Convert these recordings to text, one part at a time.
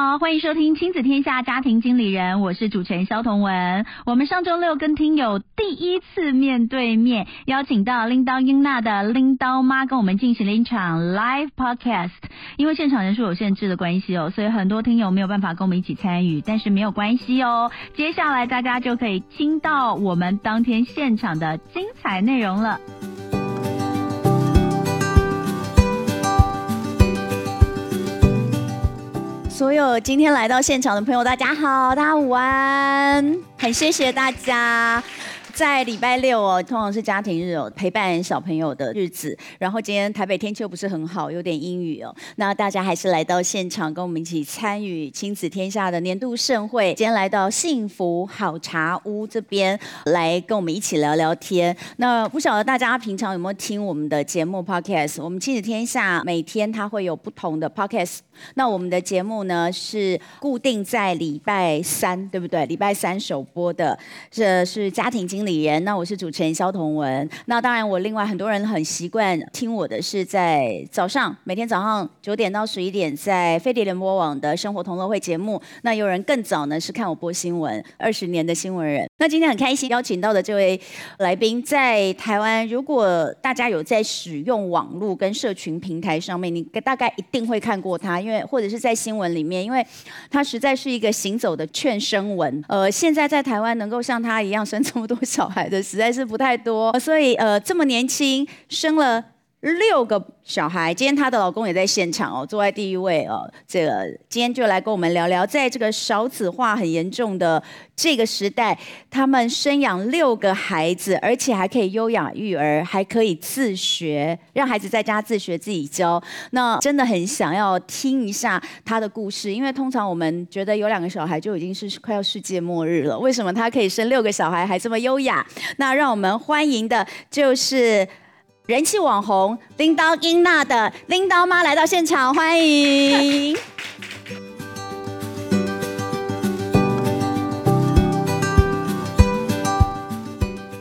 好，欢迎收听亲子天下家庭经理人，我是主持人萧彤文。我们上周六跟听友第一次面对面，邀请到拎叨英娜的拎叨妈跟我们进行了一场 live podcast。因为现场人数有限制的关系哦，所以很多听友没有办法跟我们一起参与，但是没有关系哦。接下来大家就可以听到我们当天现场的精彩内容了。所有今天来到现场的朋友，大家好，大家午安，很谢谢大家。在礼拜六哦，通常是家庭日哦，陪伴小朋友的日子。然后今天台北天气又不是很好，有点阴雨哦。那大家还是来到现场，跟我们一起参与亲子天下的年度盛会。今天来到幸福好茶屋这边来跟我们一起聊聊天。那不晓得大家平常有没有听我们的节目 Podcast？我们亲子天下每天它会有不同的 Podcast。那我们的节目呢是固定在礼拜三，对不对？礼拜三首播的，这是家庭经。理人，那我是主持人萧同文。那当然，我另外很多人很习惯听我的是在早上，每天早上九点到十一点，在飞碟联播网的生活同乐会节目。那有人更早呢，是看我播新闻，二十年的新闻人。那今天很开心邀请到的这位来宾，在台湾，如果大家有在使用网络跟社群平台上面，你大概一定会看过他，因为或者是在新闻里面，因为他实在是一个行走的劝生文。呃，现在在台湾能够像他一样生这么多小。孩的实在是不太多，所以呃，这么年轻生了六个小孩。今天她的老公也在现场哦，坐在第一位哦。这个今天就来跟我们聊聊，在这个少子化很严重的这个时代，他们生养六个孩子，而且还可以优雅育儿，还可以自学，让孩子在家自学自己教。那真的很想要听一下他的故事，因为通常我们觉得有两个小孩就已经是快要世界末日了。为什么他可以生六个小孩还这么优雅？那让我们欢迎的就是。人气网红拎刀英娜的拎刀妈来到现场，欢迎。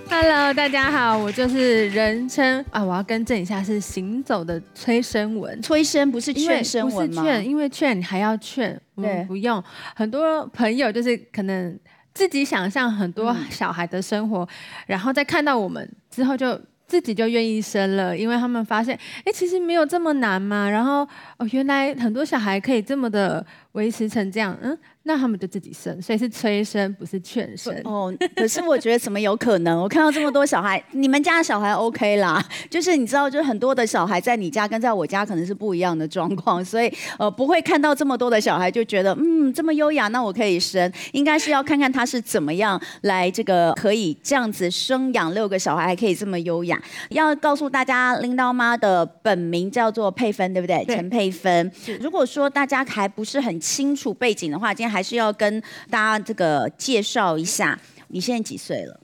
Hello，大家好，我就是人称啊，我要更正一下，是行走的催生文。催生不是劝生文吗？不是劝，因为劝你还要劝，对，不用。很多朋友就是可能自己想象很多小孩的生活，嗯、然后再看到我们之后就。自己就愿意生了，因为他们发现，哎，其实没有这么难嘛。然后，哦，原来很多小孩可以这么的维持成这样，嗯。那他们就自己生，所以是催生，不是劝生。哦，可是我觉得怎么有可能？我看到这么多小孩，你们家的小孩 OK 啦，就是你知道，就是很多的小孩在你家跟在我家可能是不一样的状况，所以呃不会看到这么多的小孩就觉得嗯这么优雅，那我可以生。应该是要看看他是怎么样来这个可以这样子生养六个小孩还可以这么优雅。要告诉大家，拎叨妈的本名叫做佩芬，对不对？陈佩芬。如果说大家还不是很清楚背景的话，今天还。是要跟大家这个介绍一下，你现在几岁了？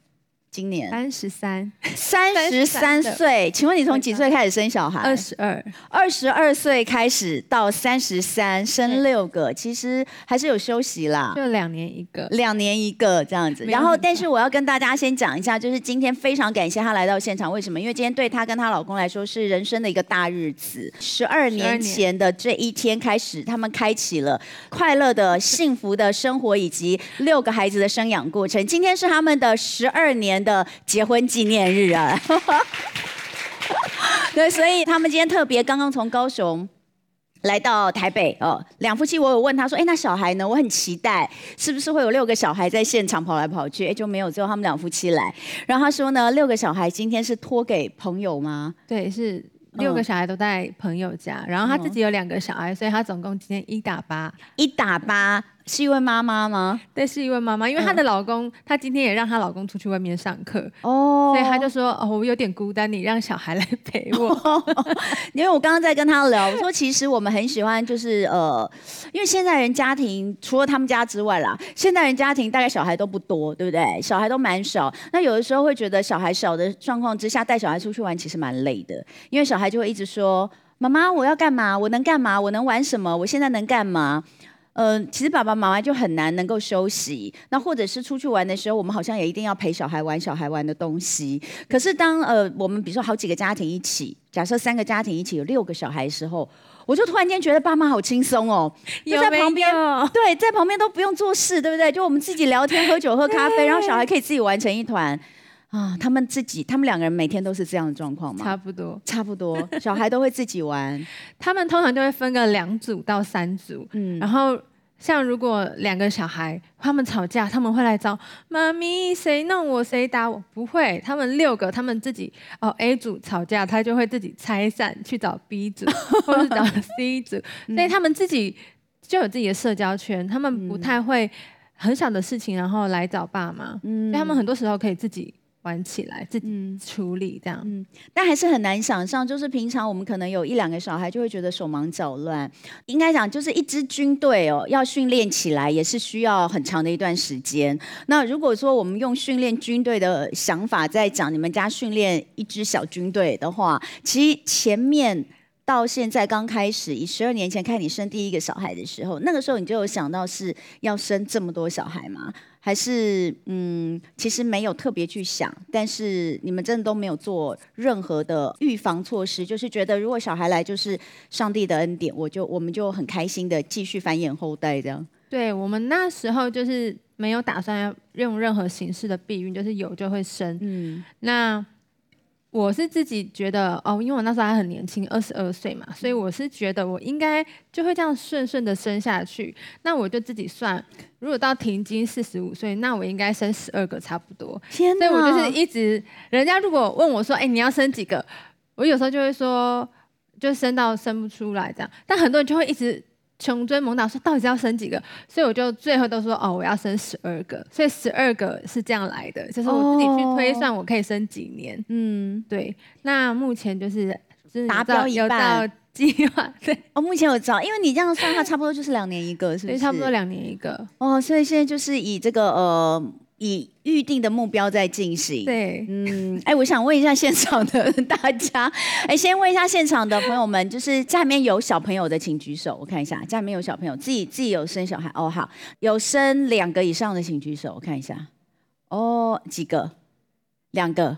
今年三十三，三十三岁。请问你从几岁开始生小孩？二十二，二十二岁开始到三十三，生六个，其实还是有休息啦。就两年一个，两年一个这样子。然后，但是我要跟大家先讲一下，就是今天非常感谢她来到现场。为什么？因为今天对她跟她老公来说是人生的一个大日子。十二年前的这一天开始，他们开启了快乐的、幸福的生活，以及六个孩子的生养过程。今天是他们的十二年的结婚纪念日啊，对，所以他们今天特别刚刚从高雄来到台北哦。两夫妻，我有问他说：“哎，那小孩呢？我很期待，是不是会有六个小孩在现场跑来跑去？”哎，就没有，只有他们两夫妻来。然后他说呢，六个小孩今天是托给朋友吗？对，是。六个小孩都在朋友家，然后他自己有两个小孩，所以他总共今天一打八，一打八。是一位妈妈吗？对，是一位妈妈，因为她的老公，她、嗯、今天也让她老公出去外面上课哦，所以她就说：“哦，我有点孤单，你让小孩来陪我。哦 ”因为我刚刚在跟她聊，我说其实我们很喜欢，就是呃，因为现在人家庭除了他们家之外啦，现代人家庭大概小孩都不多，对不对？小孩都蛮少，那有的时候会觉得小孩少的状况之下带小孩出去玩其实蛮累的，因为小孩就会一直说：“妈妈，我要干嘛？我能干嘛？我能玩什么？我现在能干嘛？”嗯、呃，其实爸爸妈妈就很难能够休息，那或者是出去玩的时候，我们好像也一定要陪小孩玩小孩玩的东西。可是当呃我们比如说好几个家庭一起，假设三个家庭一起有六个小孩的时候，我就突然间觉得爸妈好轻松哦，就在旁边，对，在旁边都不用做事，对不对？就我们自己聊天、喝酒、喝咖啡，然后小孩可以自己玩成一团啊。他们自己，他们两个人每天都是这样的状况吗？差不多，差不多，小孩都会自己玩。他们通常就会分个两组到三组，嗯，然后。像如果两个小孩他们吵架，他们会来找妈咪，谁弄我谁打我？不会，他们六个他们自己哦 A 组吵架，他就会自己拆散去找 B 组 或者找 C 组，所以他们自己就有自己的社交圈，他们不太会很小的事情然后来找爸妈，嗯，所以他们很多时候可以自己。玩起来自己处理这样，嗯，但还是很难想象，就是平常我们可能有一两个小孩，就会觉得手忙脚乱。应该讲，就是一支军队哦，要训练起来也是需要很长的一段时间。那如果说我们用训练军队的想法在讲你们家训练一支小军队的话，其实前面到现在刚开始，以十二年前看你生第一个小孩的时候，那个时候你就有想到是要生这么多小孩吗？还是嗯，其实没有特别去想，但是你们真的都没有做任何的预防措施，就是觉得如果小孩来就是上帝的恩典，我就我们就很开心的继续繁衍后代这样。对，我们那时候就是没有打算要用任何形式的避孕，就是有就会生。嗯，那。我是自己觉得哦，因为我那时候还很年轻，二十二岁嘛，所以我是觉得我应该就会这样顺顺的生下去。那我就自己算，如果到停经四十五岁，那我应该生十二个差不多。天哪！所以我就是一直，人家如果问我说，哎，你要生几个？我有时候就会说，就生到生不出来这样。但很多人就会一直。穷追猛打说到底是要生几个，所以我就最后都说哦，我要生十二个，所以十二个是这样来的，就是我自己去推算我可以生几年。嗯，对。那目前就是达标一半计划，对。哦，目前有招，因为你这样算，的话差不多就是两年一个，是不是？差不多两年一个。哦，所以现在就是以这个呃。以预定的目标在进行。对，嗯，哎，我想问一下现场的大家，哎，先问一下现场的朋友们，就是家里面有小朋友的，请举手，我看一下，家里面有小朋友，自己自己有生小孩，哦，好，有生两个以上的，请举手，我看一下，哦，几个？两个？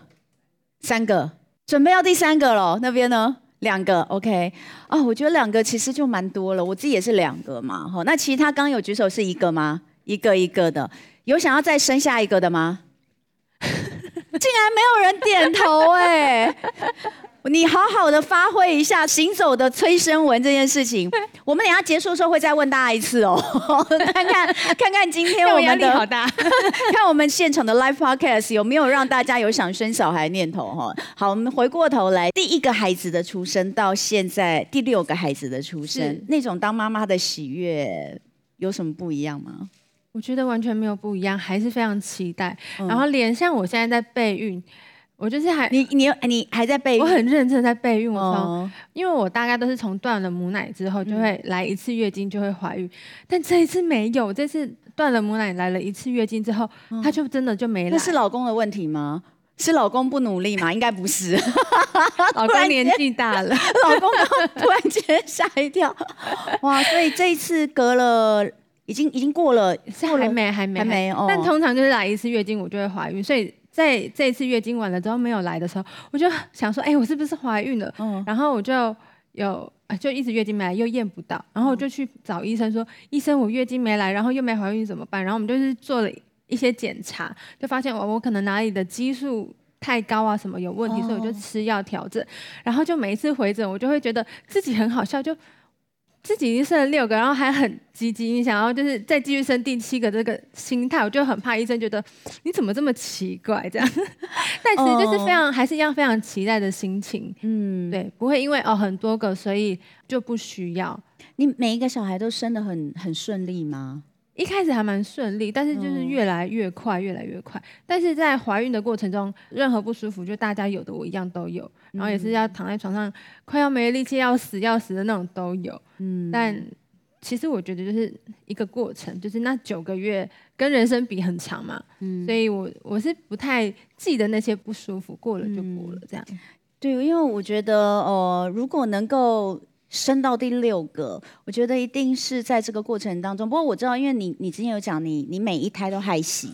三个？准备要第三个了，那边呢？两个，OK，哦，我觉得两个其实就蛮多了，我自己也是两个嘛，哈，那其他刚刚有举手是一个吗？一个一个的。有想要再生下一个的吗？竟然没有人点头哎！你好好的发挥一下行走的催生文这件事情。我们等下结束的时候会再问大家一次哦，看看看看今天我们的好大，看我们现场的 live podcast 有没有让大家有想生小孩念头哈。好，我们回过头来，第一个孩子的出生到现在第六个孩子的出生，那种当妈妈的喜悦有什么不一样吗？我觉得完全没有不一样，还是非常期待。嗯、然后连像我现在在备孕，我就是还你你你还在备孕，我很认真在备孕。我从、哦、因为我大概都是从断了母奶之后就会来一次月经就会怀孕，嗯、但这一次没有，这次断了母奶来了一次月经之后，他、嗯、就真的就没了。那是老公的问题吗？是老公不努力吗？应该不是，老公年纪大了，老公突然间吓一跳。哇，所以这一次隔了。已经已经过了，还没还没还没哦。但通常就是来一次月经，我就会怀孕。所以在这一次月经完了之后没有来的时候，我就想说，哎、欸，我是不是怀孕了？嗯。然后我就有就一直月经没来，又验不到，然后我就去找医生说，嗯、医生，我月经没来，然后又没怀孕怎么办？然后我们就是做了一些检查，就发现我我可能哪里的激素太高啊，什么有问题，所以我就吃药调整。然后就每一次回诊，我就会觉得自己很好笑，就。自己已经生了六个，然后还很积极，你想要就是再继续生第七个这个心态，我就很怕医生觉得你怎么这么奇怪这样。但其实就是非常、哦、还是一样非常期待的心情，嗯，对，不会因为哦很多个所以就不需要。你每一个小孩都生的很很顺利吗？一开始还蛮顺利，但是就是越来越快，越来越快。但是在怀孕的过程中，任何不舒服，就大家有的我一样都有，然后也是要躺在床上快要没力气、要死要死的那种都有。嗯，但其实我觉得就是一个过程，就是那九个月跟人生比很长嘛。嗯，所以我我是不太记得那些不舒服，过了就过了这样。对，因为我觉得呃，如果能够。生到第六个，我觉得一定是在这个过程当中。不过我知道，因为你你之前有讲，你你每一胎都害喜，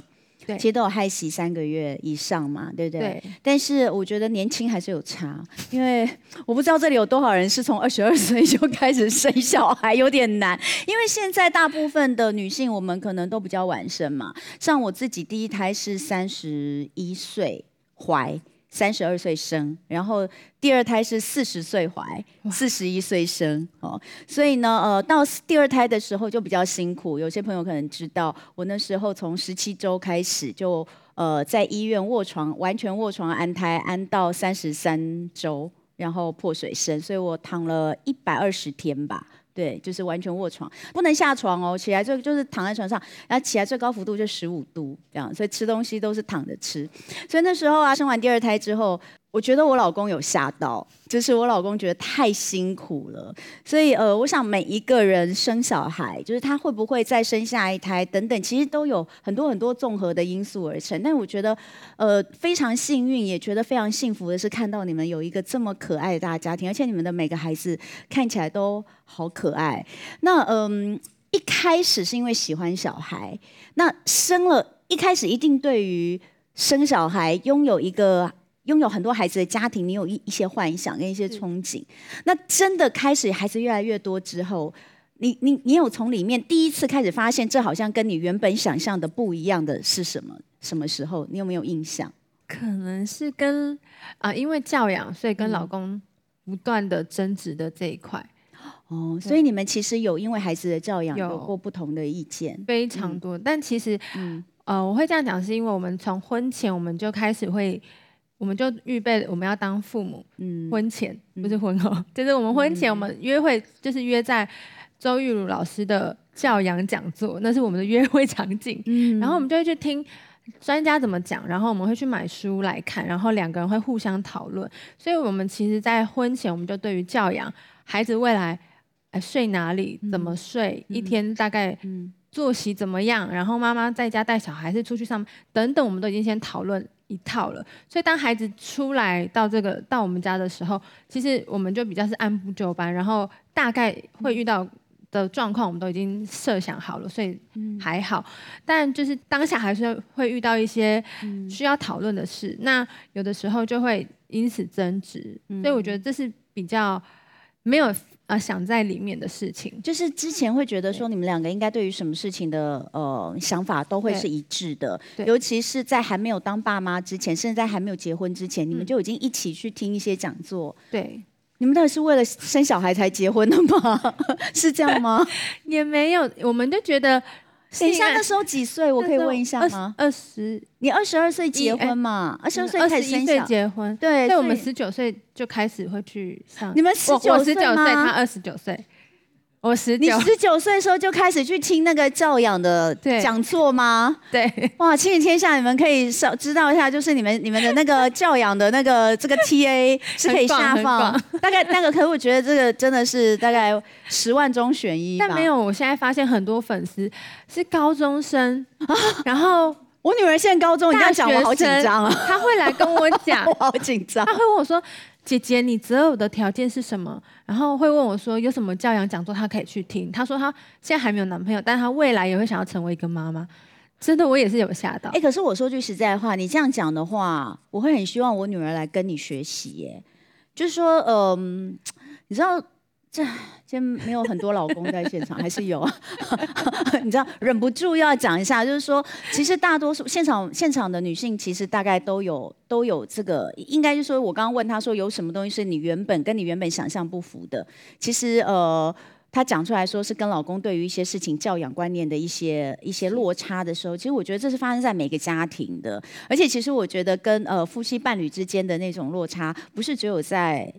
对，其实都有害喜三个月以上嘛，对不对？对。但是我觉得年轻还是有差，因为我不知道这里有多少人是从二十二岁就开始生小孩，有点难。因为现在大部分的女性，我们可能都比较晚生嘛。像我自己第一胎是三十一岁怀。三十二岁生，然后第二胎是四十岁怀，四十一岁生哦，所以呢，呃，到第二胎的时候就比较辛苦。有些朋友可能知道，我那时候从十七周开始就呃在医院卧床，完全卧床安胎，安到三十三周，然后破水生，所以我躺了一百二十天吧。对，就是完全卧床，不能下床哦。起来就就是躺在床上，然后起来最高幅度就十五度这样，所以吃东西都是躺着吃。所以那时候啊，生完第二胎之后。我觉得我老公有吓到，就是我老公觉得太辛苦了，所以呃，我想每一个人生小孩，就是他会不会再生下一胎等等，其实都有很多很多综合的因素而成。但我觉得呃非常幸运，也觉得非常幸福的是看到你们有一个这么可爱的大家庭，而且你们的每个孩子看起来都好可爱。那嗯、一开始是因为喜欢小孩，那生了一开始一定对于生小孩拥有一个。拥有很多孩子的家庭，你有一一些幻想跟一些憧憬。那真的开始孩子越来越多之后，你你你有从里面第一次开始发现，这好像跟你原本想象的不一样的是什么？什么时候？你有没有印象？可能是跟啊、呃，因为教养，所以跟老公不断的争执的这一块。哦，所以你们其实有因为孩子的教养有过不同的意见，非常多。嗯、但其实，嗯呃，我会这样讲，是因为我们从婚前我们就开始会。我们就预备我们要当父母，嗯，婚前不是婚后，嗯、就是我们婚前我们约会，就是约在周玉如老师的教养讲座，那是我们的约会场景。嗯，然后我们就会去听专家怎么讲，然后我们会去买书来看，然后两个人会互相讨论。所以，我们其实，在婚前我们就对于教养孩子未来，哎，睡哪里，怎么睡，嗯、一天大概作息怎么样，然后妈妈在家带小孩，还是出去上班等等，我们都已经先讨论。一套了，所以当孩子出来到这个到我们家的时候，其实我们就比较是按部就班，然后大概会遇到的状况，我们都已经设想好了，所以还好。但就是当下还是会遇到一些需要讨论的事，那有的时候就会因此争执，所以我觉得这是比较没有。啊，想在里面的事情，就是之前会觉得说，你们两个应该对于什么事情的呃想法都会是一致的，尤其是在还没有当爸妈之前，甚至在还没有结婚之前，你们就已经一起去听一些讲座。对，你们到底是为了生小孩才结婚的吗？是这样吗？也没有，我们就觉得。等一下，那时候几岁？我可以问一下吗？二十，你二十二岁结婚嘛？二十二岁开始生小孩结婚，对，所以我们十九岁就开始会去上。你们十九岁吗？他二十九岁。我十你十九岁的时候就开始去听那个教养的讲座吗？哇，亲子天下，你们可以稍知道一下，就是你们你们的那个教养的那个这个 TA 是可以下放，大概那个，可是我觉得这个真的是大概十万中选一。但没有，我现在发现很多粉丝是高中生，然后我女儿现在高中，你这样讲我好紧张啊，她会来跟我讲，我好紧张，她会问我说。姐姐，你择偶的条件是什么？然后会问我说，有什么教养讲座，她可以去听。她说她现在还没有男朋友，但她未来也会想要成为一个妈妈。真的，我也是有吓到。哎，可是我说句实在话，你这样讲的话，我会很希望我女儿来跟你学习耶。就是说，嗯，你知道。这今天没有很多老公在现场，还是有啊？你知道，忍不住要讲一下，就是说，其实大多数现场现场的女性，其实大概都有都有这个，应该就是说我刚刚问她说有什么东西是你原本跟你原本想象不符的，其实呃，她讲出来说是跟老公对于一些事情教养观念的一些一些落差的时候，其实我觉得这是发生在每个家庭的，而且其实我觉得跟呃夫妻伴侣之间的那种落差，不是只有在。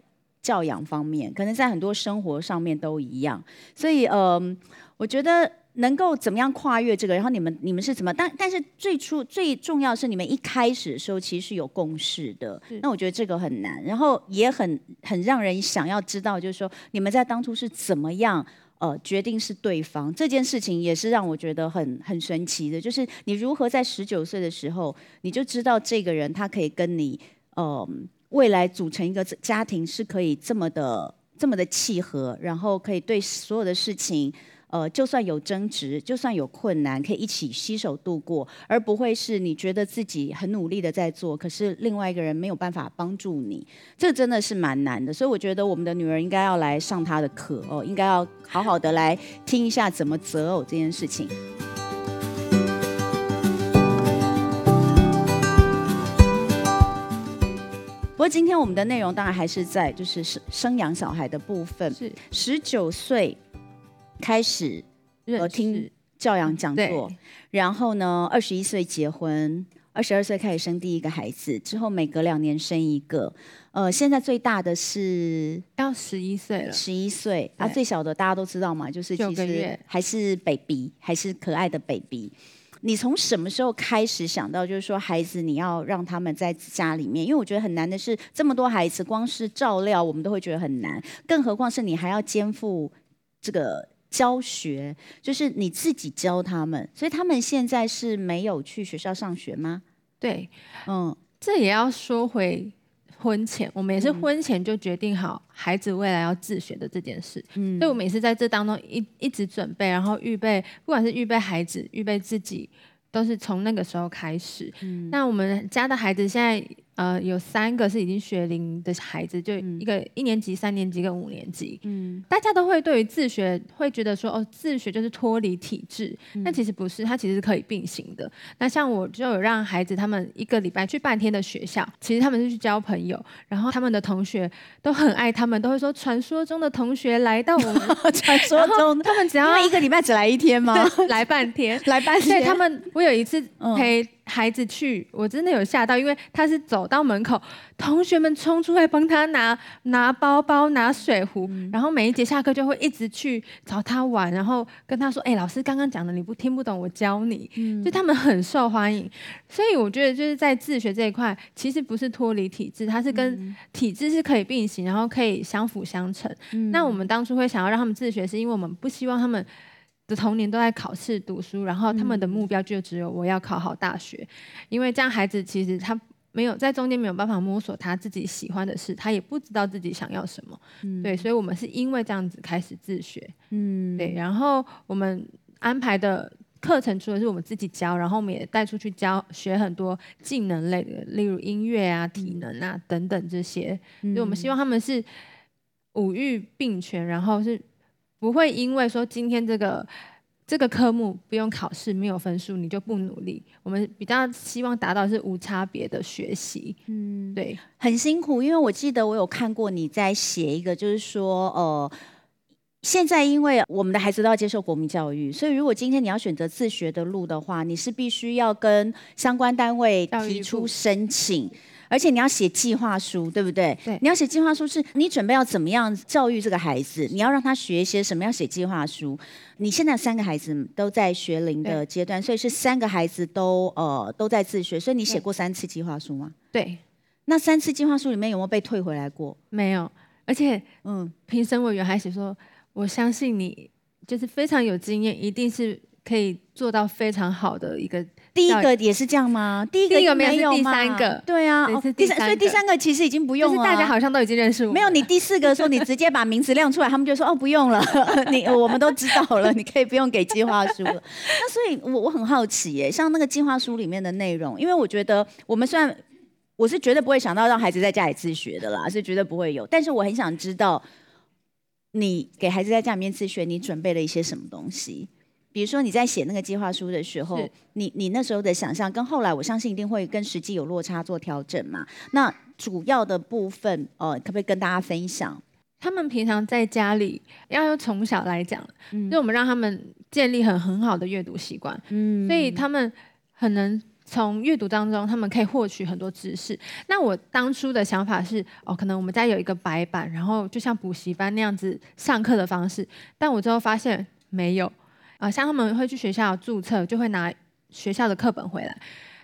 教养方面，可能在很多生活上面都一样，所以，嗯、呃，我觉得能够怎么样跨越这个？然后你们你们是怎么？但但是最初最重要是你们一开始的时候其实是有共识的。那我觉得这个很难，然后也很很让人想要知道，就是说你们在当初是怎么样呃决定是对方这件事情，也是让我觉得很很神奇的。就是你如何在十九岁的时候你就知道这个人他可以跟你呃未来组成一个家庭是可以这么的这么的契合，然后可以对所有的事情。呃，就算有争执，就算有困难，可以一起携手度过，而不会是你觉得自己很努力的在做，可是另外一个人没有办法帮助你，这真的是蛮难的。所以我觉得我们的女儿应该要来上她的课哦，应该要好好的来听一下怎么择偶这件事情。过今天我们的内容当然还是在就是生生养小孩的部分，是。十九岁。开始呃听教养讲座，然后呢，二十一岁结婚，二十二岁开始生第一个孩子，之后每隔两年生一个。呃，现在最大的是要十一岁了，十一岁。啊，最小的大家都知道嘛，就是其实还是 baby，还是可爱的 baby。你从什么时候开始想到，就是说孩子你要让他们在家里面？因为我觉得很难的是这么多孩子，光是照料我们都会觉得很难，更何况是你还要肩负这个。教学就是你自己教他们，所以他们现在是没有去学校上学吗？对，嗯，这也要说回婚前，我们也是婚前就决定好孩子未来要自学的这件事。嗯，所以我们也是在这当中一一直准备，然后预备，不管是预备孩子，预备自己，都是从那个时候开始。嗯，那我们家的孩子现在。呃，有三个是已经学龄的孩子，就一个一年级、三年级跟五年级。嗯，大家都会对于自学会觉得说，哦，自学就是脱离体制，但、嗯、其实不是，它其实是可以并行的。那像我就有让孩子他们一个礼拜去半天的学校，其实他们是去交朋友，然后他们的同学都很爱他们，都会说传说中的同学来到我们，传说中他们只要一个礼拜只来一天吗？来半天，来半天。对，他们我有一次陪。孩子去，我真的有吓到，因为他是走到门口，同学们冲出来帮他拿拿包包、拿水壶，嗯、然后每一节下课就会一直去找他玩，然后跟他说：“哎、欸，老师刚刚讲的你不听不懂，我教你。嗯”就他们很受欢迎，所以我觉得就是在自学这一块，其实不是脱离体制，它是跟体制是可以并行，然后可以相辅相成。嗯、那我们当初会想要让他们自学，是因为我们不希望他们。的童年都在考试读书，然后他们的目标就只有我要考好大学，因为这样孩子其实他没有在中间没有办法摸索他自己喜欢的事，他也不知道自己想要什么，嗯、对，所以我们是因为这样子开始自学，嗯，对，然后我们安排的课程除了是我们自己教，然后我们也带出去教学很多技能类的，例如音乐啊、体能啊等等这些，所以我们希望他们是五育并全，然后是。不会因为说今天这个这个科目不用考试，没有分数，你就不努力。我们比较希望达到是无差别的学习。嗯，对，很辛苦，因为我记得我有看过你在写一个，就是说，呃，现在因为我们的孩子都要接受国民教育，所以如果今天你要选择自学的路的话，你是必须要跟相关单位提出申请。而且你要写计划书，对不对？对。你要写计划书，是你准备要怎么样教育这个孩子？你要让他学一些什么？要写计划书。你现在三个孩子都在学龄的阶段，所以是三个孩子都呃都在自学。所以你写过三次计划书吗？对。那三次计划书里面有没有被退回来过？没有。而且，嗯，评审委员还写说，我相信你就是非常有经验，一定是可以做到非常好的一个。第一个也是这样吗？第一个没有吗？第，第三个，对啊，第三，所以第三个其实已经不用了。大家好像都已经认识我。没有，你第四个说你直接把名字亮出来，他们就说哦不用了，你我们都知道了，你可以不用给计划书了。那所以我我很好奇耶，像那个计划书里面的内容，因为我觉得我们虽然我是绝对不会想到让孩子在家里自学的啦，是绝对不会有，但是我很想知道你给孩子在家里面自学，你准备了一些什么东西。比如说你在写那个计划书的时候，你你那时候的想象跟后来，我相信一定会跟实际有落差，做调整嘛。那主要的部分，呃，可不可以跟大家分享？他们平常在家里要从小来讲，嗯，就我们让他们建立很很好的阅读习惯，嗯，所以他们很能从阅读当中，他们可以获取很多知识。那我当初的想法是，哦，可能我们家有一个白板，然后就像补习班那样子上课的方式，但我最后发现没有。呃，像他们会去学校注册，就会拿学校的课本回来。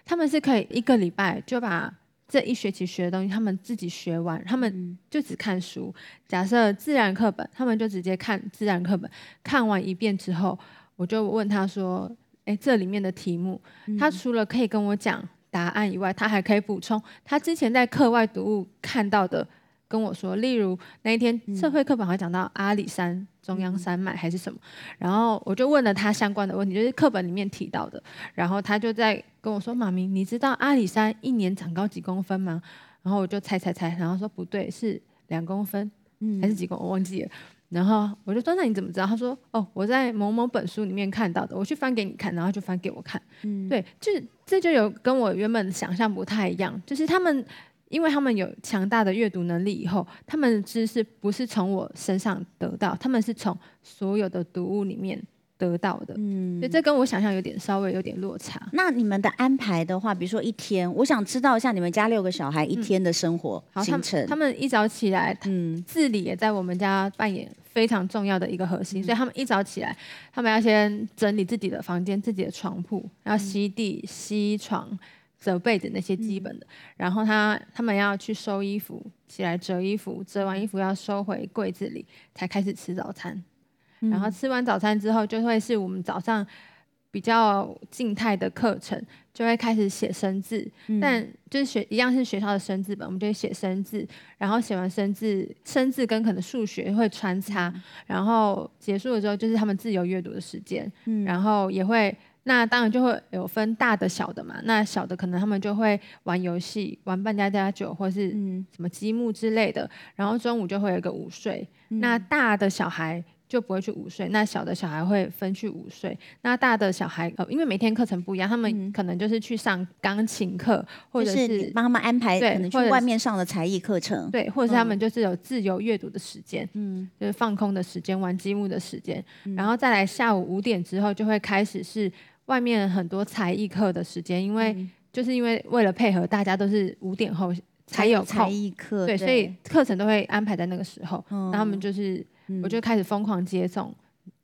他们是可以一个礼拜就把这一学期学的东西，他们自己学完，他们就只看书。假设自然课本，他们就直接看自然课本，看完一遍之后，我就问他说：“诶，这里面的题目，他除了可以跟我讲答案以外，他还可以补充他之前在课外读物看到的。”跟我说，例如那一天社会课本还讲到阿里山中央山脉还是什么，然后我就问了他相关的问题，就是课本里面提到的，然后他就在跟我说：“妈咪，你知道阿里山一年长高几公分吗？”然后我就猜猜猜，然后说不对，是两公分，还是几公，我忘记了。然后我就说：“那你怎么知道？”他说：“哦，我在某某本书里面看到的，我去翻给你看，然后就翻给我看。”嗯，对，就是这就有跟我原本想象不太一样，就是他们。因为他们有强大的阅读能力，以后他们的知识不是从我身上得到，他们是从所有的读物里面得到的。嗯，所以这跟我想象有点稍微有点落差。那你们的安排的话，比如说一天，我想知道一下你们家六个小孩一天的生活行程。嗯、他，们他们一早起来，嗯，自理也在我们家扮演非常重要的一个核心，嗯、所以他们一早起来，他们要先整理自己的房间、自己的床铺，然后吸地、吸床。折被子那些基本的，嗯、然后他他们要去收衣服，起来折衣服，折完衣服要收回柜子里，才开始吃早餐。嗯、然后吃完早餐之后，就会是我们早上比较静态的课程，就会开始写生字。嗯、但就是学一样是学校的生字本，我们就会写生字。然后写完生字，生字跟可能数学会穿插。嗯、然后结束的时候，就是他们自由阅读的时间。嗯、然后也会。那当然就会有分大的小的嘛。那小的可能他们就会玩游戏，玩扮家家酒或是什么积木之类的。嗯、然后中午就会有一个午睡。嗯、那大的小孩就不会去午睡，那小的小孩会分去午睡。那大的小孩呃，因为每天课程不一样，他们可能就是去上钢琴课，嗯、或者是帮他们安排可能去外面上的才艺课程，对，或者是他们就是有自由阅读的时间，嗯，就是放空的时间，玩积木的时间。嗯、然后再来下午五点之后就会开始是。外面很多才艺课的时间，因为就是因为为了配合大家都是五点后才有才艺课，对，所以课程都会安排在那个时候。然后他们就是，我就开始疯狂接送，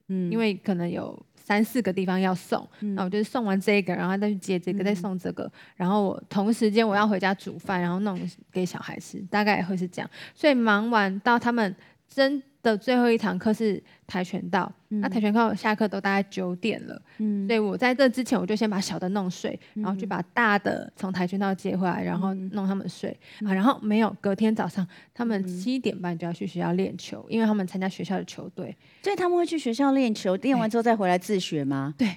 嗯，因为可能有三四个地方要送，那我就是送完这个，然后再去接这个，再送这个，然后我同时间我要回家煮饭，然后弄给小孩吃，大概也会是这样。所以忙完到他们真。的最后一堂课是跆拳道，嗯、那跆拳道下课都大概九点了，嗯，所以我在这之前我就先把小的弄睡，嗯、然后去把大的从跆拳道接回来，然后弄他们睡，嗯、啊，然后没有，隔天早上他们七点半就要去学校练球，因为他们参加学校的球队，所以他们会去学校练球，练完之后再回来自学吗？对。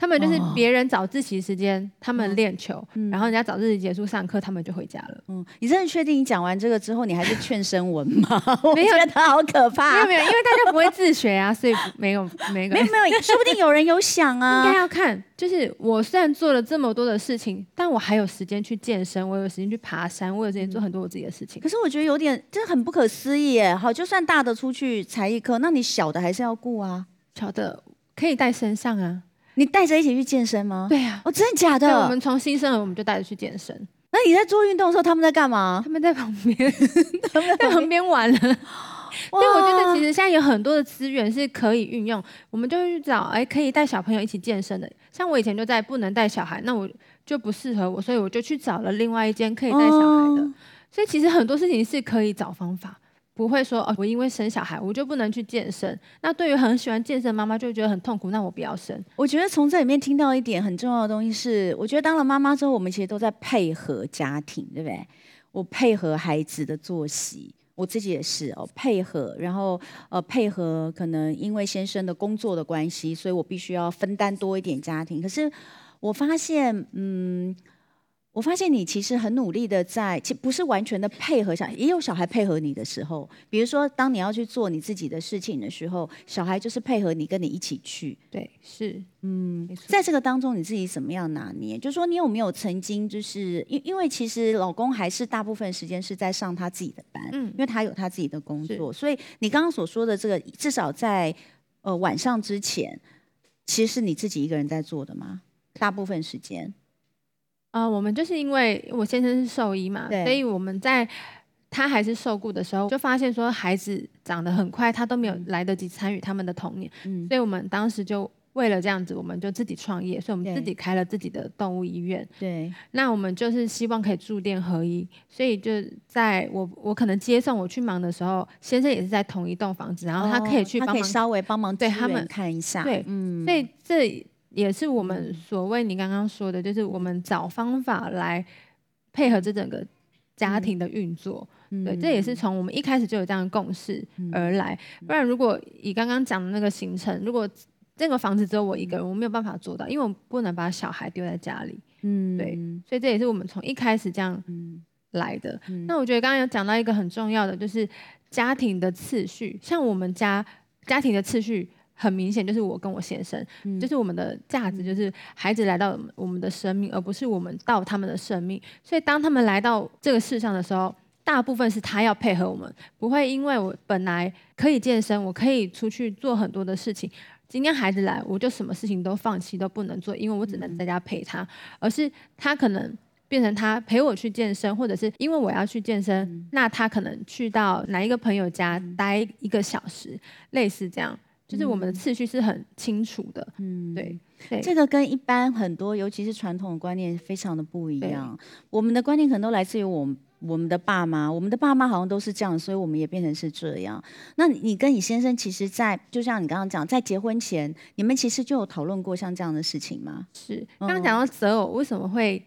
他们就是别人早自习时间，哦、他们练球，嗯、然后人家早自习结束上课，他们就回家了。嗯，你真的确定你讲完这个之后，你还是劝生文吗？没有，他好可怕。没有没有，因为大家不会自学啊，所以没有没有没有没有，说不定有人有想啊。应该要看，就是我虽然做了这么多的事情，但我还有时间去健身，我有时间去爬山，我有时间做很多我自己的事情。可是我觉得有点，真的很不可思议耶。好，就算大的出去才艺课，那你小的还是要顾啊。小的可以带身上啊。你带着一起去健身吗？对呀、啊。哦，真的假的？对，我们从新生儿我们就带着去健身。那你在做运动的时候，他们在干嘛？他们在旁边，他们在旁边玩了。所以我觉得，其实现在有很多的资源是可以运用，我们就去找，哎，可以带小朋友一起健身的。像我以前就在不能带小孩，那我就不适合我，所以我就去找了另外一间可以带小孩的。哦、所以其实很多事情是可以找方法。不会说哦，我因为生小孩我就不能去健身。那对于很喜欢健身妈妈就觉得很痛苦，那我不要生。我觉得从这里面听到一点很重要的东西是，我觉得当了妈妈之后，我们其实都在配合家庭，对不对？我配合孩子的作息，我自己也是哦，配合，然后呃配合，可能因为先生的工作的关系，所以我必须要分担多一点家庭。可是我发现，嗯。我发现你其实很努力的在，其实不是完全的配合小孩，也有小孩配合你的时候。比如说，当你要去做你自己的事情的时候，小孩就是配合你，跟你一起去。对，是，嗯，在这个当中，你自己怎么样拿捏？就是说，你有没有曾经就是因因为其实老公还是大部分时间是在上他自己的班，嗯，因为他有他自己的工作，所以你刚刚所说的这个，至少在呃晚上之前，其实是你自己一个人在做的吗？大部分时间？啊、呃，我们就是因为我先生是兽医嘛，所以我们在他还是受雇的时候，就发现说孩子长得很快，他都没有来得及参与他们的童年，嗯，所以我们当时就为了这样子，我们就自己创业，所以我们自己开了自己的动物医院。对，那我们就是希望可以住店合一，所以就在我我可能接送我去忙的时候，先生也是在同一栋房子，然后他可以去帮忙，哦、稍微帮忙对他们看一下。对，嗯，所以这也是我们所谓你刚刚说的，就是我们找方法来配合这整个家庭的运作。嗯、对，这也是从我们一开始就有这样的共识而来。嗯、不然，如果以刚刚讲的那个行程，如果这个房子只有我一个人，我没有办法做到，因为我不能把小孩丢在家里。嗯，对，所以这也是我们从一开始这样来的。嗯、那我觉得刚刚有讲到一个很重要的，就是家庭的次序。像我们家家庭的次序很明显，就是我跟我先生，嗯、就是我们的价值就是孩子来到我们的生命，而不是我们到他们的生命。所以当他们来到这个世上的时候，大部分是他要配合我们，不会因为我本来可以健身，我可以出去做很多的事情。今天孩子来，我就什么事情都放弃，都不能做，因为我只能在家陪他。而是他可能变成他陪我去健身，或者是因为我要去健身，那他可能去到哪一个朋友家待一个小时，类似这样，就是我们的次序是很清楚的。嗯，对，对，这个跟一般很多，尤其是传统的观念非常的不一样。我们的观念可能都来自于我们。我们的爸妈，我们的爸妈好像都是这样，所以我们也变成是这样。那你跟你先生，其实在，在就像你刚刚讲，在结婚前，你们其实就有讨论过像这样的事情吗？是。刚刚讲到择偶，为什么会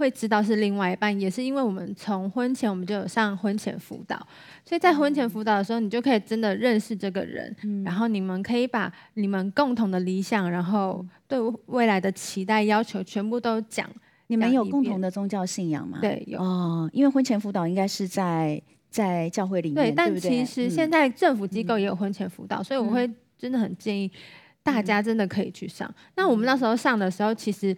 会知道是另外一半，也是因为我们从婚前我们就有上婚前辅导，所以在婚前辅导的时候，你就可以真的认识这个人，嗯、然后你们可以把你们共同的理想，然后对未来的期待要求全部都讲。你们有共同的宗教信仰吗？对，有哦。因为婚前辅导应该是在在教会里面，对，但其实现在政府机构也有婚前辅导，嗯、所以我会真的很建议大家真的可以去上。嗯、那我们那时候上的时候，其实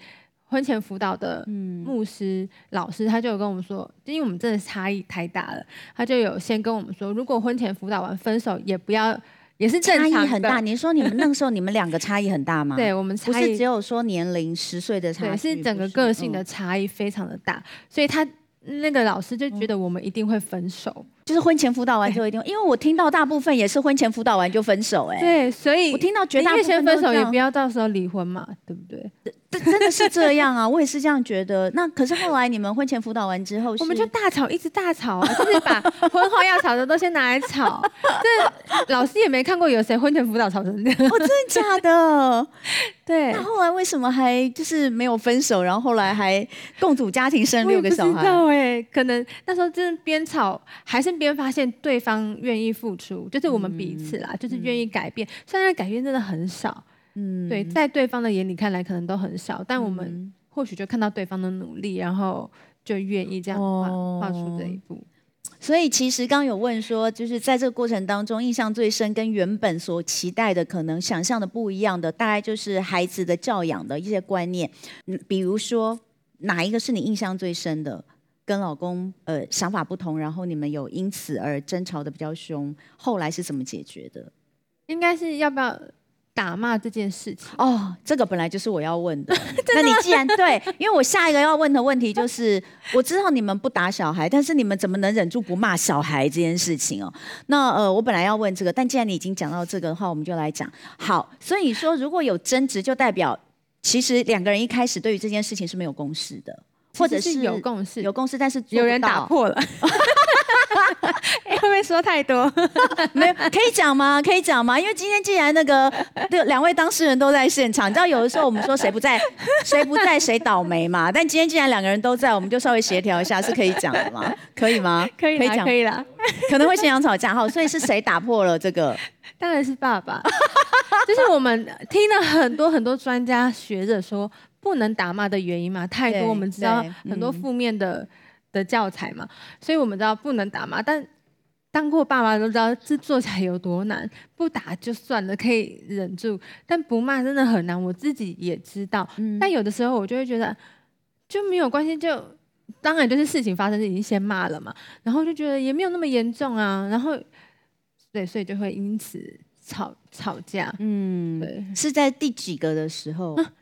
婚前辅导的牧师、嗯、老师他就有跟我们说，因为我们真的差异太大了，他就有先跟我们说，如果婚前辅导完分手，也不要。也是差异很大。您说你们那个时候你们两个差异很大吗？对，我们差异只有说年龄十岁的差异，是整个个性的差异非常的大，嗯、所以他那个老师就觉得我们一定会分手。就是婚前辅导完就一定，因为我听到大部分也是婚前辅导完就分手，哎，对，所以我听到绝大部分先分手也不要到时候离婚嘛，对不对？这真的是这样啊，我也是这样觉得。那可是后来你们婚前辅导完之后，我们就大吵，一直大吵啊，就是把婚后要吵的都先拿来吵。这老师也没看过有谁婚前辅导吵成这样。哦，真的假的？对。那后来为什么还就是没有分手，然后后来还共组家庭生六个小孩？知道哎，可能那时候真的边吵还是。边发现对方愿意付出，就是我们彼此啦，嗯、就是愿意改变。虽然改变真的很少，嗯，对，在对方的眼里看来可能都很少，但我们或许就看到对方的努力，然后就愿意这样跨跨出这一步。所以其实刚有问说，就是在这个过程当中，印象最深跟原本所期待的、可能想象的不一样的，大概就是孩子的教养的一些观念。嗯，比如说哪一个是你印象最深的？跟老公呃想法不同，然后你们有因此而争吵的比较凶，后来是怎么解决的？应该是要不要打骂这件事情？哦，这个本来就是我要问的。那你既然对，因为我下一个要问的问题就是，我知道你们不打小孩，但是你们怎么能忍住不骂小孩这件事情哦？那呃，我本来要问这个，但既然你已经讲到这个的话，我们就来讲。好，所以说如果有争执，就代表其实两个人一开始对于这件事情是没有共识的。或者是有共识，有共识，但是有人打破了。会不会说太多？没有，可以讲吗？可以讲吗？因为今天既然那个对两位当事人都在现场，你知道有的时候我们说谁不在，谁不在谁倒霉嘛。但今天既然两个人都在，我们就稍微协调一下，是可以讲的吗？可以吗？可以，可以讲，可以啦。可能会现场吵架哈，所以是谁打破了这个？当然是爸爸。就是我们听了很多很多专家学者说。不能打骂的原因嘛，太多，我们知道很多负面的、嗯、的教材嘛，所以我们知道不能打骂。但当过爸妈都知道这做起来有多难，不打就算了，可以忍住，但不骂真的很难。我自己也知道，嗯、但有的时候我就会觉得就没有关系，就当然就是事情发生就已经先骂了嘛，然后就觉得也没有那么严重啊，然后对，所以就会因此吵吵架。嗯，对，是在第几个的时候？啊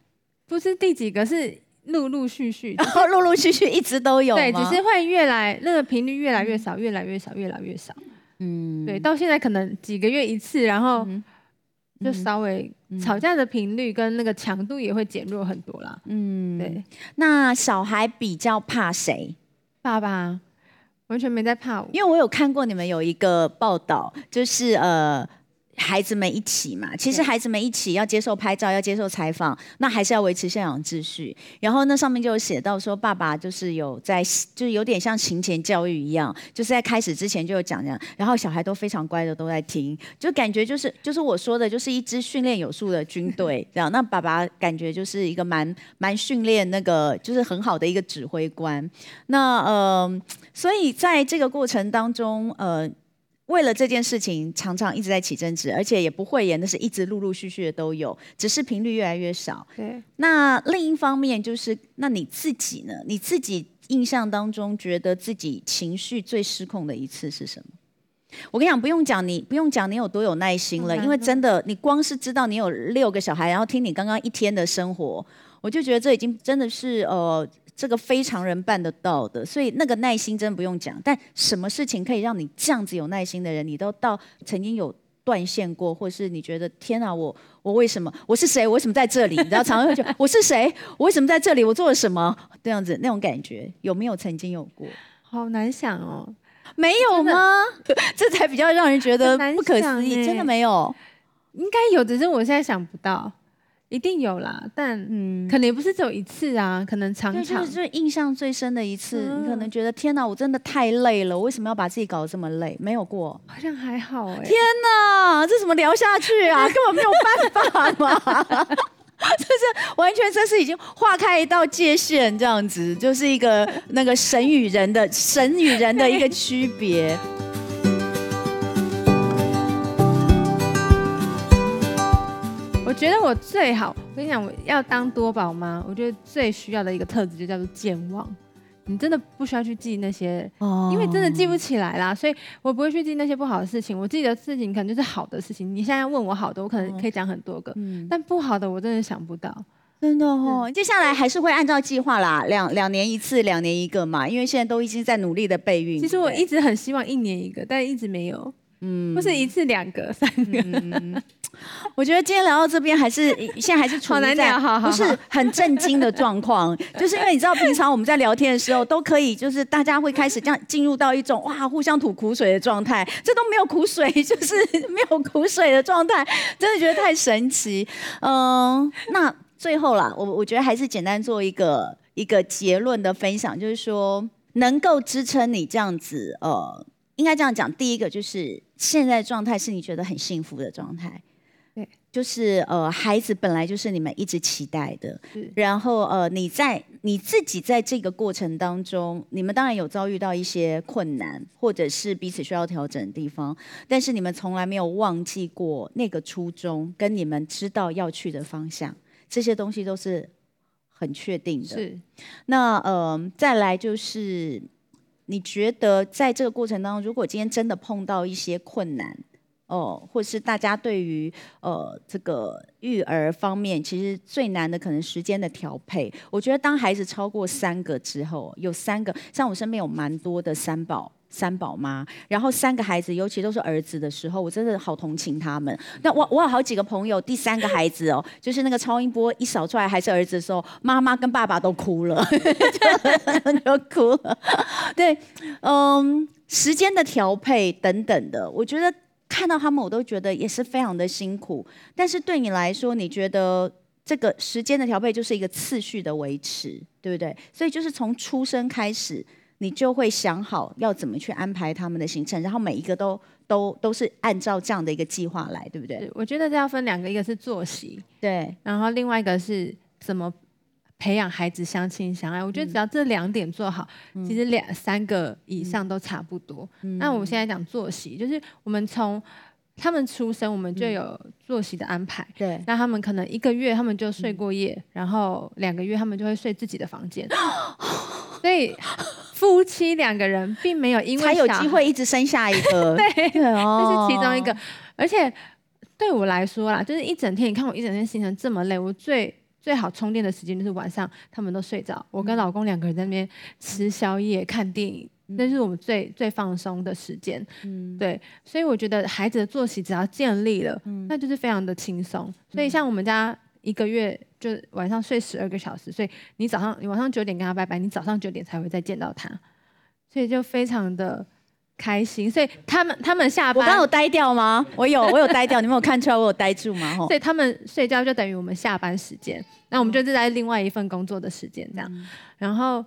不是第几个，是陆陆续续，然 后陆陆续续一直都有。对，只是会越来那个频率越来越少，越来越少，越来越少。嗯，对，到现在可能几个月一次，然后就稍微吵架的频率跟那个强度也会减弱很多啦。嗯，对。那小孩比较怕谁？爸爸，完全没在怕我，因为我有看过你们有一个报道，就是呃。孩子们一起嘛，其实孩子们一起要接受拍照，要接受采访，那还是要维持现场秩序。然后那上面就有写到说，爸爸就是有在，就是有点像行前教育一样，就是在开始之前就有讲讲，然后小孩都非常乖的都在听，就感觉就是就是我说的，就是一支训练有素的军队 这样。那爸爸感觉就是一个蛮蛮训练那个，就是很好的一个指挥官。那呃，所以在这个过程当中，呃。为了这件事情，常常一直在起争执，而且也不会演，那是一直陆陆续续的都有，只是频率越来越少。对。那另一方面就是，那你自己呢？你自己印象当中，觉得自己情绪最失控的一次是什么？我跟你讲，不用讲，你不用讲，你有多有耐心了，因为真的，你光是知道你有六个小孩，然后听你刚刚一天的生活，我就觉得这已经真的是呃。这个非常人办得到的，所以那个耐心真不用讲。但什么事情可以让你这样子有耐心的人，你都到曾经有断线过，或是你觉得天啊，我我为什么我是谁？我为什么在这里？你知道，常常会觉得我是谁？我为什么在这里？我做了什么？这样子那种感觉有没有曾经有过？好难想哦，没有吗？这才比较让人觉得不可思议，真的没有？应该有，只是我现在想不到。一定有啦，但嗯，可能也不是只有一次啊，可能常常。就是印象最深的一次，嗯、你可能觉得天哪，我真的太累了，我为什么要把自己搞得这么累？没有过，好像还好哎、欸。天哪，这怎么聊下去啊？根本没有办法嘛，这是完全这是已经划开一道界限，这样子就是一个那个神与人的神与人的一个区别。觉得我最好，我跟你讲，我要当多宝妈，我觉得最需要的一个特质就叫做健忘。你真的不需要去记那些，因为真的记不起来啦，所以我不会去记那些不好的事情。我记得事情可能就是好的事情。你现在问我好的，我可能可以讲很多个，但不好的我真的想不到。真的哦，接下来还是会按照计划啦，两两年一次，两年一个嘛，因为现在都已经在努力的备孕。其实我一直很希望一年一个，但一直没有。嗯，不是一次两个、三个。嗯、我觉得今天聊到这边，还是 现在还是处在不是很震惊的状况，就是因为你知道，平常我们在聊天的时候，都可以就是大家会开始这样进入到一种哇互相吐苦水的状态，这都没有苦水，就是没有苦水的状态，真的觉得太神奇。嗯，那最后啦，我我觉得还是简单做一个一个结论的分享，就是说能够支撑你这样子呃。应该这样讲，第一个就是现在状态是你觉得很幸福的状态，对，就是呃，孩子本来就是你们一直期待的，是然后呃，你在你自己在这个过程当中，你们当然有遭遇到一些困难，或者是彼此需要调整的地方，但是你们从来没有忘记过那个初衷，跟你们知道要去的方向，这些东西都是很确定的。是，那呃，再来就是。你觉得在这个过程当中，如果今天真的碰到一些困难，哦，或是大家对于呃这个育儿方面，其实最难的可能时间的调配。我觉得当孩子超过三个之后，有三个，像我身边有蛮多的三宝。三宝妈，然后三个孩子，尤其都是儿子的时候，我真的好同情他们。那我我有好几个朋友，第三个孩子哦，就是那个超音波一扫出来还是儿子的时候，妈妈跟爸爸都哭了，就，哭了。对，嗯，时间的调配等等的，我觉得看到他们，我都觉得也是非常的辛苦。但是对你来说，你觉得这个时间的调配就是一个次序的维持，对不对？所以就是从出生开始。你就会想好要怎么去安排他们的行程，然后每一个都都都是按照这样的一个计划来，对不对？我觉得这要分两个，一个是作息，对，然后另外一个是怎么培养孩子相亲相爱。我觉得只要这两点做好，嗯、其实两三个以上都差不多。嗯、那我们现在讲作息，就是我们从他们出生，我们就有作息的安排。对，那他们可能一个月他们就睡过夜，嗯、然后两个月他们就会睡自己的房间，所以。夫妻两个人并没有因为才有机会一直生下一个，对，这、哦、是其中一个。而且对我来说啦，就是一整天，你看我一整天行程这么累，我最最好充电的时间就是晚上，他们都睡着，我跟老公两个人在那边吃宵夜、看电影，那是我们最最放松的时间。嗯，对，所以我觉得孩子的作息只要建立了，嗯，那就是非常的轻松。所以像我们家一个月就晚上睡十二个小时，所以你早上你晚上九点跟他拜拜，你早上九点才会再见到他，所以就非常的。开心，所以他们他们下班，我刚有呆掉吗？我有，我有呆掉，你们有看出来我有呆住吗？所以他们睡觉就等于我们下班时间，那我们就是在另外一份工作的时间这样。嗯、然后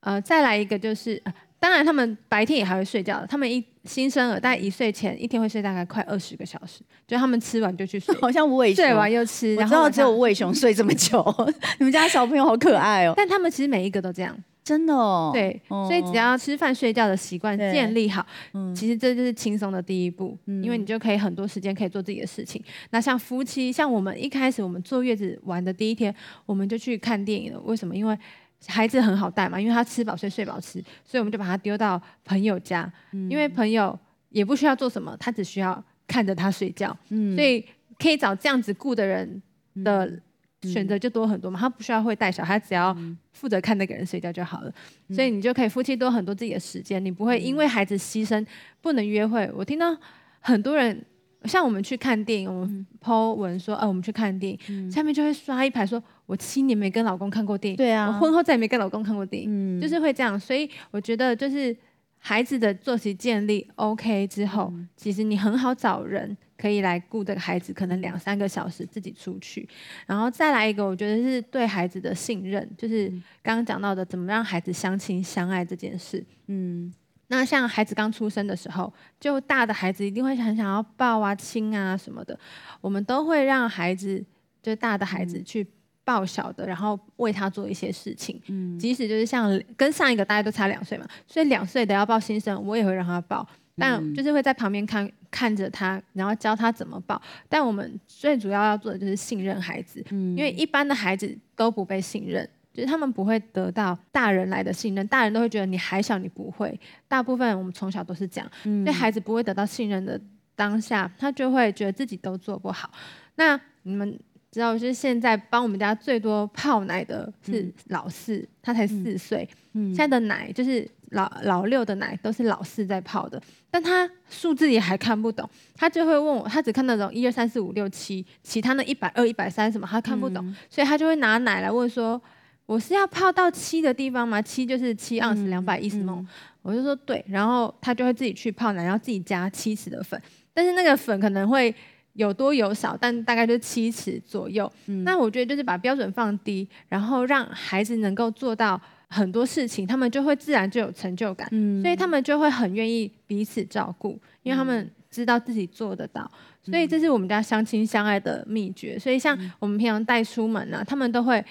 呃，再来一个就是、呃，当然他们白天也还会睡觉，他们一新生儿大概一岁前一天会睡大概快二十个小时，就他们吃完就去睡，好像无尾熊，睡完又吃，然后只有无尾熊睡这么久，你们家小朋友好可爱哦。但他们其实每一个都这样。真的哦，对，所以只要吃饭睡觉的习惯建立好，嗯、其实这就是轻松的第一步，嗯、因为你就可以很多时间可以做自己的事情。那像夫妻，像我们一开始我们坐月子玩的第一天，我们就去看电影了。为什么？因为孩子很好带嘛，因为他吃饱睡，睡饱吃，所以我们就把他丢到朋友家，嗯、因为朋友也不需要做什么，他只需要看着他睡觉，嗯、所以可以找这样子雇的人的。嗯。选择就多很多嘛，他不需要会带小孩，只要负责看那个人睡觉就好了。嗯、所以你就可以夫妻多很多自己的时间，你不会因为孩子牺牲不能约会。我听到很多人，像我们去看电影，我们 po 文说，呃，我们去看电影，嗯、下面就会刷一排说，我七年没跟老公看过电影，对啊，我婚后再也没跟老公看过电影，嗯、就是会这样。所以我觉得，就是孩子的作息建立 OK 之后，嗯、其实你很好找人。可以来顾这个孩子，可能两三个小时自己出去，然后再来一个，我觉得是对孩子的信任，就是刚刚讲到的，怎么让孩子相亲相爱这件事。嗯，那像孩子刚出生的时候，就大的孩子一定会很想要抱啊、亲啊什么的，我们都会让孩子，就大的孩子去抱小的，然后为他做一些事情。嗯，即使就是像跟上一个大家都差两岁嘛，所以两岁的要抱新生，我也会让他抱。但就是会在旁边看看着他，然后教他怎么抱。但我们最主要要做的就是信任孩子，因为一般的孩子都不被信任，就是他们不会得到大人来的信任，大人都会觉得你还小，你不会。大部分我们从小都是这样，所以孩子不会得到信任的当下，他就会觉得自己都做不好。那你们知道，就是现在帮我们家最多泡奶的是老四，他才四岁，现在的奶就是。老老六的奶都是老四在泡的，但他数字也还看不懂，他就会问我，他只看那种一二三四五六七，其他那一百二、一百三什么他看不懂，嗯、所以他就会拿奶来问说，我是要泡到七的地方吗？七就是七盎司两百一十毫升，嗯、我就说对，然后他就会自己去泡奶，然后自己加七匙的粉，但是那个粉可能会有多有少，但大概就七匙左右。嗯、那我觉得就是把标准放低，然后让孩子能够做到。很多事情，他们就会自然就有成就感，嗯、所以他们就会很愿意彼此照顾，因为他们知道自己做得到，嗯、所以这是我们家相亲相爱的秘诀。所以像我们平常带出门啊，他们都会。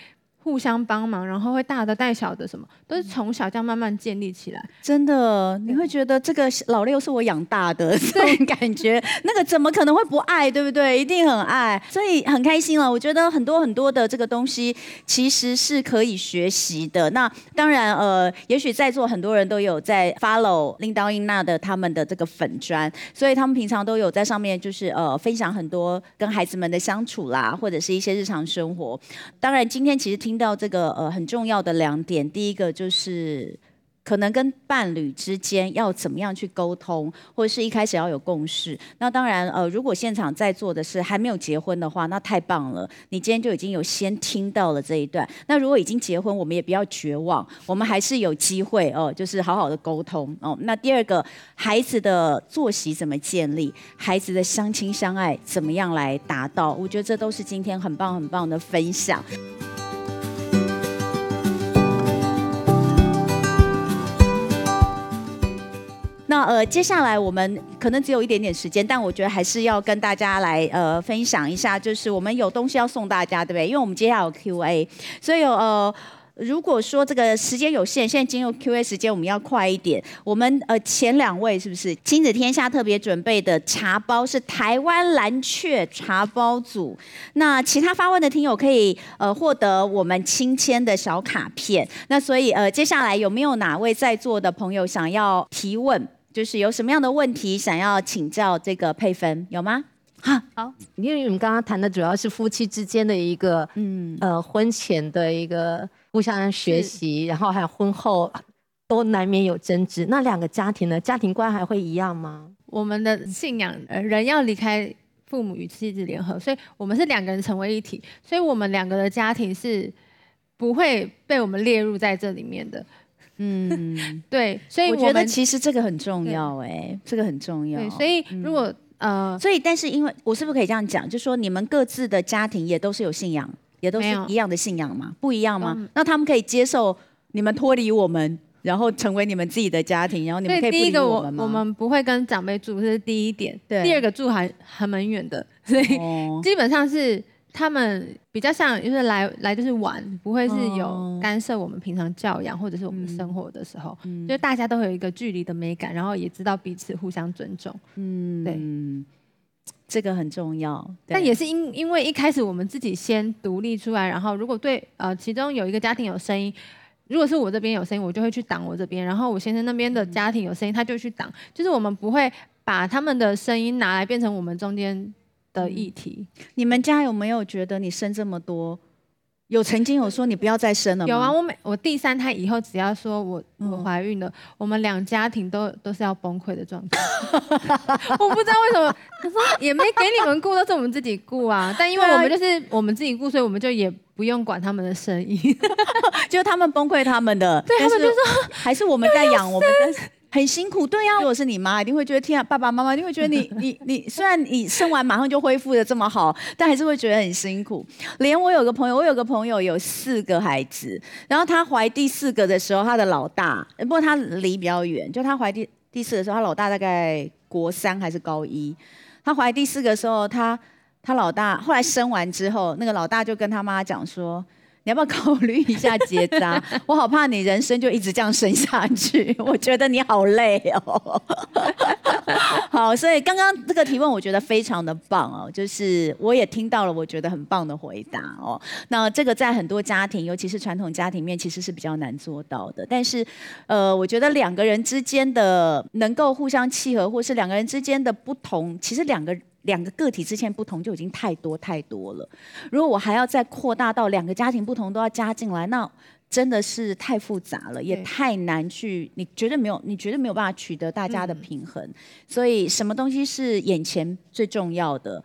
互相帮忙，然后会大的带小的，什么都是从小这样慢慢建立起来。真的，你会觉得这个老六是我养大的 这种感觉，那个怎么可能会不爱，对不对？一定很爱，所以很开心了。我觉得很多很多的这个东西其实是可以学习的。那当然，呃，也许在座很多人都有在 follow 拎叨英娜的他们的这个粉砖，所以他们平常都有在上面就是呃分享很多跟孩子们的相处啦，或者是一些日常生活。当然，今天其实听。听到这个呃很重要的两点，第一个就是可能跟伴侣之间要怎么样去沟通，或者是一开始要有共识。那当然呃，如果现场在座的是还没有结婚的话，那太棒了，你今天就已经有先听到了这一段。那如果已经结婚，我们也不要绝望，我们还是有机会哦、就是好好的沟通哦。那第二个，孩子的作息怎么建立，孩子的相亲相爱怎么样来达到？我觉得这都是今天很棒很棒的分享。呃，接下来我们可能只有一点点时间，但我觉得还是要跟大家来呃分享一下，就是我们有东西要送大家，对不对？因为我们接下来有 Q&A，所以呃，如果说这个时间有限，现在进入 Q&A 时间，我们要快一点。我们呃前两位是不是亲子天下特别准备的茶包是台湾蓝雀茶包组？那其他发问的听友可以呃获得我们亲签的小卡片。那所以呃接下来有没有哪位在座的朋友想要提问？就是有什么样的问题想要请教这个佩芬，有吗？好，好，因为我们刚刚谈的主要是夫妻之间的一个，嗯，呃，婚前的一个互相学习，然后还有婚后都难免有争执。那两个家庭呢？家庭观还会一样吗？我们的信仰，呃，人要离开父母与妻子联合，所以我们是两个人成为一体，所以我们两个的家庭是不会被我们列入在这里面的。嗯，对，所以我，我觉得其实这个很重要，哎，这个很重要。对，所以如果、嗯、呃，所以但是因为我是不是可以这样讲，就说你们各自的家庭也都是有信仰，也都是一样的信仰嘛？不一样吗？嗯、那他们可以接受你们脱离我们，然后成为你们自己的家庭，然后你们可以第一个我？我们不会跟长辈住，这是第一点。对，第二个住还还蛮远的，所以基本上是。他们比较像，就是来来就是玩，不会是有干涉我们平常教养或者是我们生活的时候，嗯、就大家都会有一个距离的美感，然后也知道彼此互相尊重。嗯，对，这个很重要。但也是因因为一开始我们自己先独立出来，然后如果对呃其中有一个家庭有声音，如果是我这边有声音，我就会去挡我这边，然后我先生那边的家庭有声音，他就去挡，就是我们不会把他们的声音拿来变成我们中间的议题，你们家有没有觉得你生这么多，有曾经有说你不要再生了吗？有啊，我每我第三胎以后，只要说我我怀孕了，嗯、我们两家庭都都是要崩溃的状态。我不知道为什么，可是也没给你们顾，都是我们自己顾啊。但因为我们就是我们自己顾，所以我们就也不用管他们的生意，就他们崩溃他们的，对他们就说还是我们在养我们的。很辛苦，对呀、啊。如果是你妈，一定会觉得天啊，爸爸妈妈一定会觉得你 你你，虽然你生完马上就恢复的这么好，但还是会觉得很辛苦。连我有个朋友，我有个朋友有四个孩子，然后她怀第四个的时候，她的老大，不过她离比较远，就她怀第第四个的时候，她老大大概国三还是高一。她怀第四个的时候，她她老大后来生完之后，那个老大就跟他妈讲说。你要不要考虑一下结扎？我好怕你人生就一直这样生下去，我觉得你好累哦。好，所以刚刚这个提问我觉得非常的棒哦，就是我也听到了，我觉得很棒的回答哦。那这个在很多家庭，尤其是传统家庭面，其实是比较难做到的。但是，呃，我觉得两个人之间的能够互相契合，或是两个人之间的不同，其实两个。两个个体之间不同就已经太多太多了。如果我还要再扩大到两个家庭不同都要加进来，那真的是太复杂了，也太难去。你绝对没有，你绝对没有办法取得大家的平衡。嗯、所以，什么东西是眼前最重要的？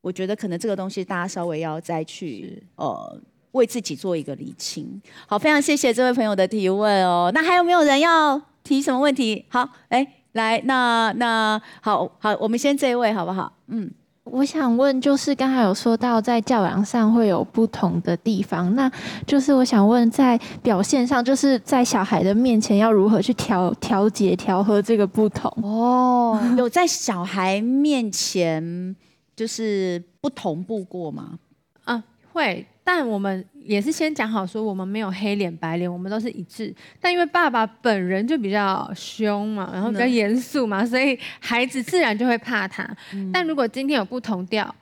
我觉得可能这个东西大家稍微要再去呃为自己做一个理清。好，非常谢谢这位朋友的提问哦。那还有没有人要提什么问题？好，哎。来，那那好好，我们先这一位好不好？嗯，我想问，就是刚才有说到在教养上会有不同的地方，那就是我想问，在表现上，就是在小孩的面前要如何去调调节、调和这个不同？哦，有在小孩面前就是不同步过吗？啊，会。但我们也是先讲好说，我们没有黑脸白脸，我们都是一致。但因为爸爸本人就比较凶嘛，然后比较严肃嘛，所以孩子自然就会怕他。嗯、但如果今天有不同调，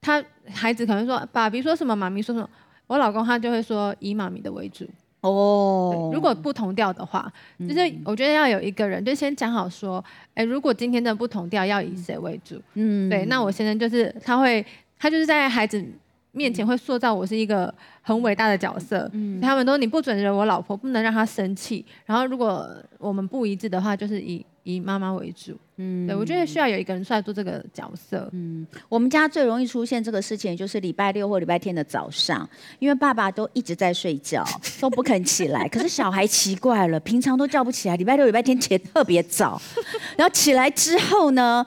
他孩子可能说爸比说什么，妈咪说什么，我老公他就会说以妈咪的为主。哦，如果不同调的话，就是我觉得要有一个人就先讲好说，哎，如果今天的不同调要以谁为主？嗯，对，那我先生就是他会，他就是在孩子。面前会塑造我是一个很伟大的角色，嗯，他们都你不准惹我老婆，不能让她生气。然后如果我们不一致的话，就是以以妈妈为主，嗯，对，我觉得需要有一个人出来做这个角色，嗯，我们家最容易出现这个事情就是礼拜六或礼拜天的早上，因为爸爸都一直在睡觉，都不肯起来。可是小孩奇怪了，平常都叫不起来，礼拜六礼拜天起得特别早，然后起来之后呢，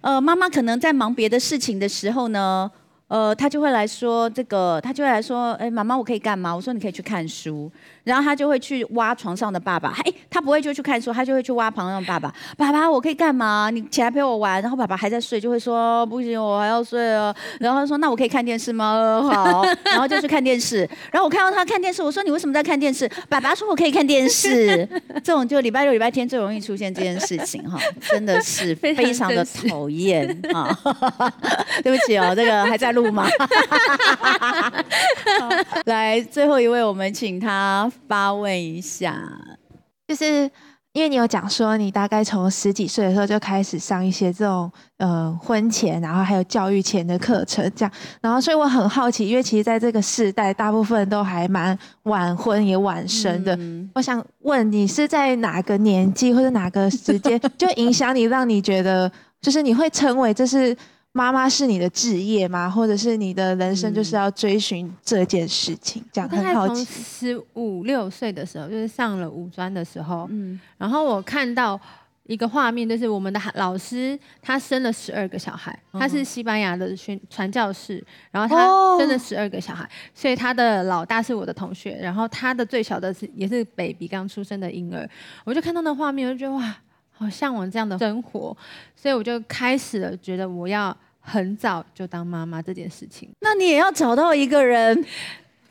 呃，妈妈可能在忙别的事情的时候呢。呃，他就会来说这个，他就会来说，哎，妈妈，我可以干嘛？我说你可以去看书。然后他就会去挖床上的爸爸，哎，他不会就去看书，他就会去挖床上的爸爸。爸爸，我可以干嘛？你起来陪我玩。然后爸爸还在睡，就会说不行，我还要睡啊。然后他说，那我可以看电视吗？好，然后就去看电视。然后我看到他看电视，我说你为什么在看电视？爸爸说我可以看电视。这种就礼拜六、礼拜天最容易出现这件事情哈，真的是非常的 讨厌啊。对不起哦，这个还在录吗？来，最后一位，我们请他。发问一下，就是因为你有讲说，你大概从十几岁的时候就开始上一些这种呃婚前，然后还有教育前的课程，这样，然后所以我很好奇，因为其实在这个世代，大部分都还蛮晚婚也晚生的。嗯、我想问你是在哪个年纪或者哪个时间就 影响你，让你觉得就是你会成为这是。妈妈是你的职业吗？或者是你的人生就是要追寻这件事情？这样很好奇。从十五六岁的时候，就是上了五专的时候，嗯，然后我看到一个画面，就是我们的老师他生了十二个小孩，他是西班牙的宣传教士，然后他生了十二个小孩，所以他的老大是我的同学，然后他的最小的是也是 baby 刚出生的婴儿，我就看到那画面，我就觉得哇。好向往这样的生活，所以我就开始了觉得我要很早就当妈妈这件事情。那你也要找到一个人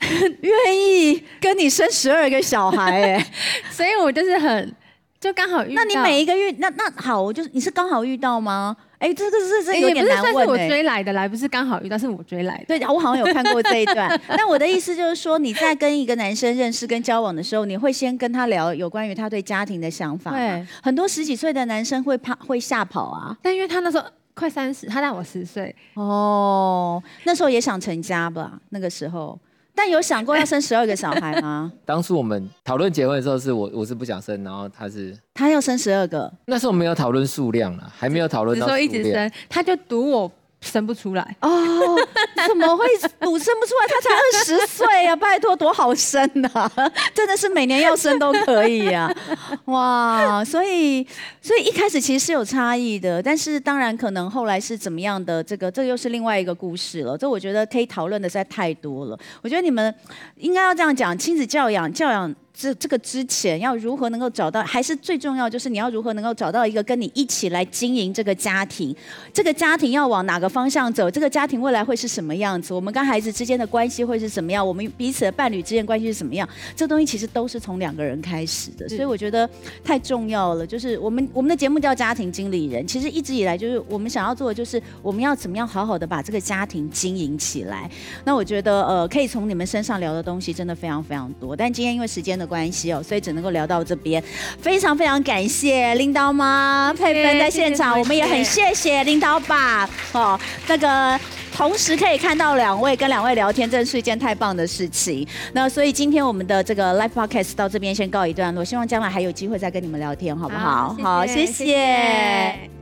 愿意跟你生十二个小孩哎，所以我就是很就刚好遇到。那你每一个月那那好，我就你是刚好遇到吗？哎，这个是这有点难问。是我追来的来，不是刚好遇到，是我追来的。对，我好像有看过这一段。但我的意思就是说，你在跟一个男生认识跟交往的时候，你会先跟他聊有关于他对家庭的想法。对，很多十几岁的男生会怕会吓跑啊。但因为他那时候快三十，他大我十岁。哦，那时候也想成家吧？那个时候。但有想过要生十二个小孩吗？当初我们讨论结婚的时候，是我我是不想生，然后他是他要生十二个。那时候没有讨论数量了，还没有讨论到数量。说一直生，他就赌我。生不出来哦？怎么会赌生不出来？他才二十岁呀！拜托，多好生啊！真的是每年要生都可以呀！哇，所以所以一开始其实是有差异的，但是当然可能后来是怎么样的，这个这又是另外一个故事了。这我觉得可以讨论的实在太多了。我觉得你们应该要这样讲：亲子教养，教养。这这个之前要如何能够找到，还是最重要就是你要如何能够找到一个跟你一起来经营这个家庭，这个家庭要往哪个方向走，这个家庭未来会是什么样子，我们跟孩子之间的关系会是什么样，我们彼此的伴侣之间关系是什么样，这东西其实都是从两个人开始的，所以我觉得太重要了。就是我们我们的节目叫家庭经理人，其实一直以来就是我们想要做的就是我们要怎么样好好的把这个家庭经营起来。那我觉得呃可以从你们身上聊的东西真的非常非常多，但今天因为时间的关系哦，所以只能够聊到这边。非常非常感谢领导妈佩芬在现场，我们也很谢谢领导爸哦。那个同时可以看到两位跟两位聊天，真是一件太棒的事情。那所以今天我们的这个 Live Podcast 到这边先告一段落，希望将来还有机会再跟你们聊天，好不好？好谢谢。